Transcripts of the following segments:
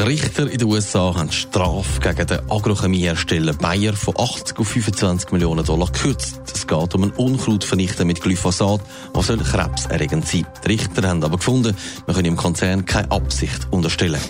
Die Richter in den USA haben die Strafe gegen den Agrochemiehersteller Bayer von 80 auf 25 Millionen Dollar gekürzt. Es geht um einen Unkrautvernichter mit Glyphosat, der soll krebserregend sein. Die Richter haben aber gefunden, man könne im Konzern keine Absicht unterstellen.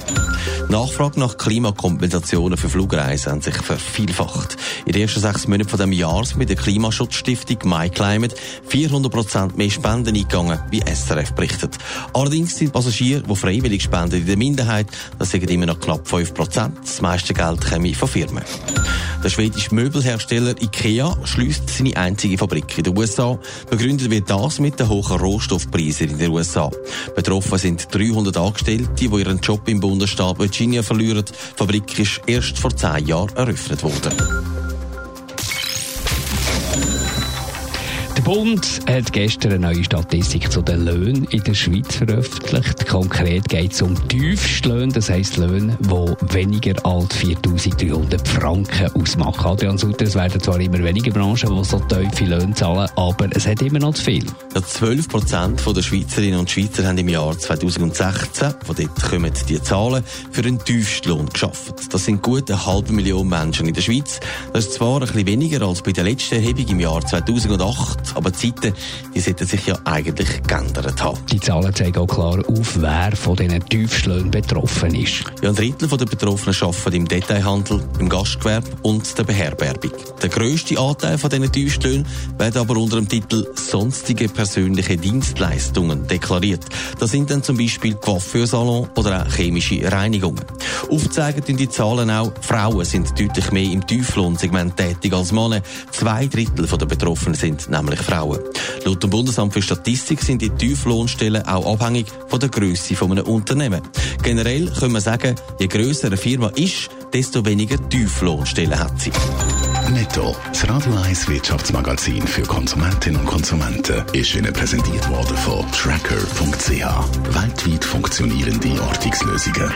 Die Nachfrage nach Klimakompensationen für Flugreisen haben sich vervielfacht. In den ersten sechs Monaten dieses Jahres mit der Klimaschutzstiftung MyClimate 400 Prozent mehr Spenden eingegangen, wie SRF berichtet. Allerdings sind Passagiere, die freiwillig spenden, in der Minderheit. Das sind immer noch knapp 5 Prozent. Das meiste Geld käme von Firmen. Der schwedische Möbelhersteller IKEA schließt seine einzige Fabrik in den USA. Begründet wird das mit den hohen Rohstoffpreisen in den USA. Betroffen sind 300 Angestellte, die ihren Job im Bundesstaat Virginia verlieren. Die Fabrik ist erst vor zehn Jahren eröffnet worden. Der Bund hat gestern eine neue Statistik zu den Löhnen in der Schweiz veröffentlicht. Konkret geht es um Tiefstlöhne, das heisst Löhne, die weniger als 4300 Franken ausmachen. Adrian Sutter, es werden zwar immer weniger Branchen, die so tiefe Löhne zahlen, aber es hat immer noch zu viel. Ja, 12 Prozent der Schweizerinnen und Schweizer haben im Jahr 2016, von dort kommen die Zahlen, für einen Tiefstlohn geschafft. Das sind gut eine halbe Million Menschen in der Schweiz. Das ist zwar ein bisschen weniger als bei der letzten Erhebung im Jahr 2008, aber die Zeiten, die sollten sich ja eigentlich geändert haben. Die Zahlen zeigen auch klar auf, wer von diesen Tiefstlöhnen betroffen ist. Ja, ein Drittel der Betroffenen arbeiten im Detailhandel, im Gastgewerbe und der Beherbergung. Der grösste Anteil von diesen Tiefstlöhnen werden aber unter dem Titel sonstige persönliche Dienstleistungen deklariert. Das sind dann zum Beispiel Coiffeursalon oder auch chemische Reinigungen. Aufzeigen die Zahlen auch, Frauen sind deutlich mehr im Tieflohnsegment tätig als Männer. Zwei Drittel der Betroffenen sind nämlich Frauen. Laut dem Bundesamt für Statistik sind die Tieflohnstellen auch abhängig von der Größe eines Unternehmens. Generell können wir sagen, je grösser eine Firma ist, desto weniger Tieflohnstellen hat sie. Netto, das Radio 1 Wirtschaftsmagazin für Konsumentinnen und Konsumenten, ist Ihnen präsentiert worden von Tracker.ch. Weltweit funktionierende Ortungslösungen.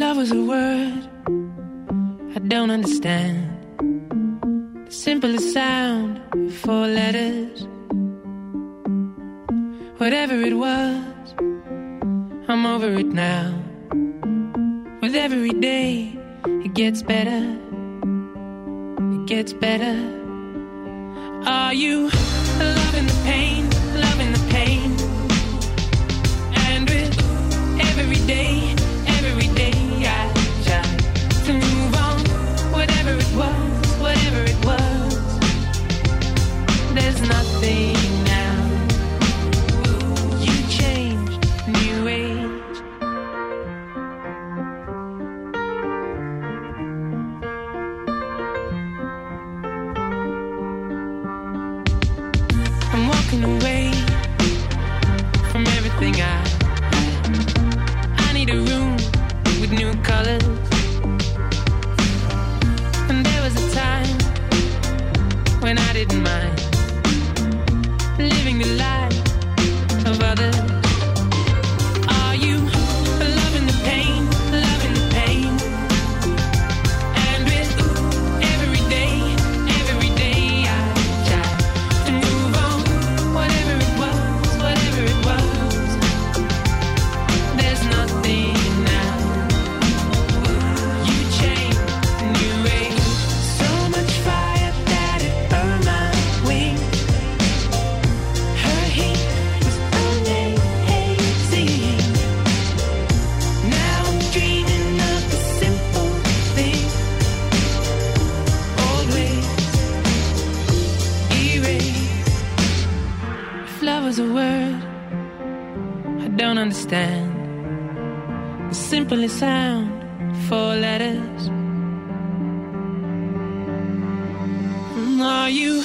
Love was a word I don't understand, the simplest sound, four letters. Whatever it was, I'm over it now. With every day, it gets better. It gets better. Are you living the life of others. Was a word I don't understand, the simplest sound, four letters. Are you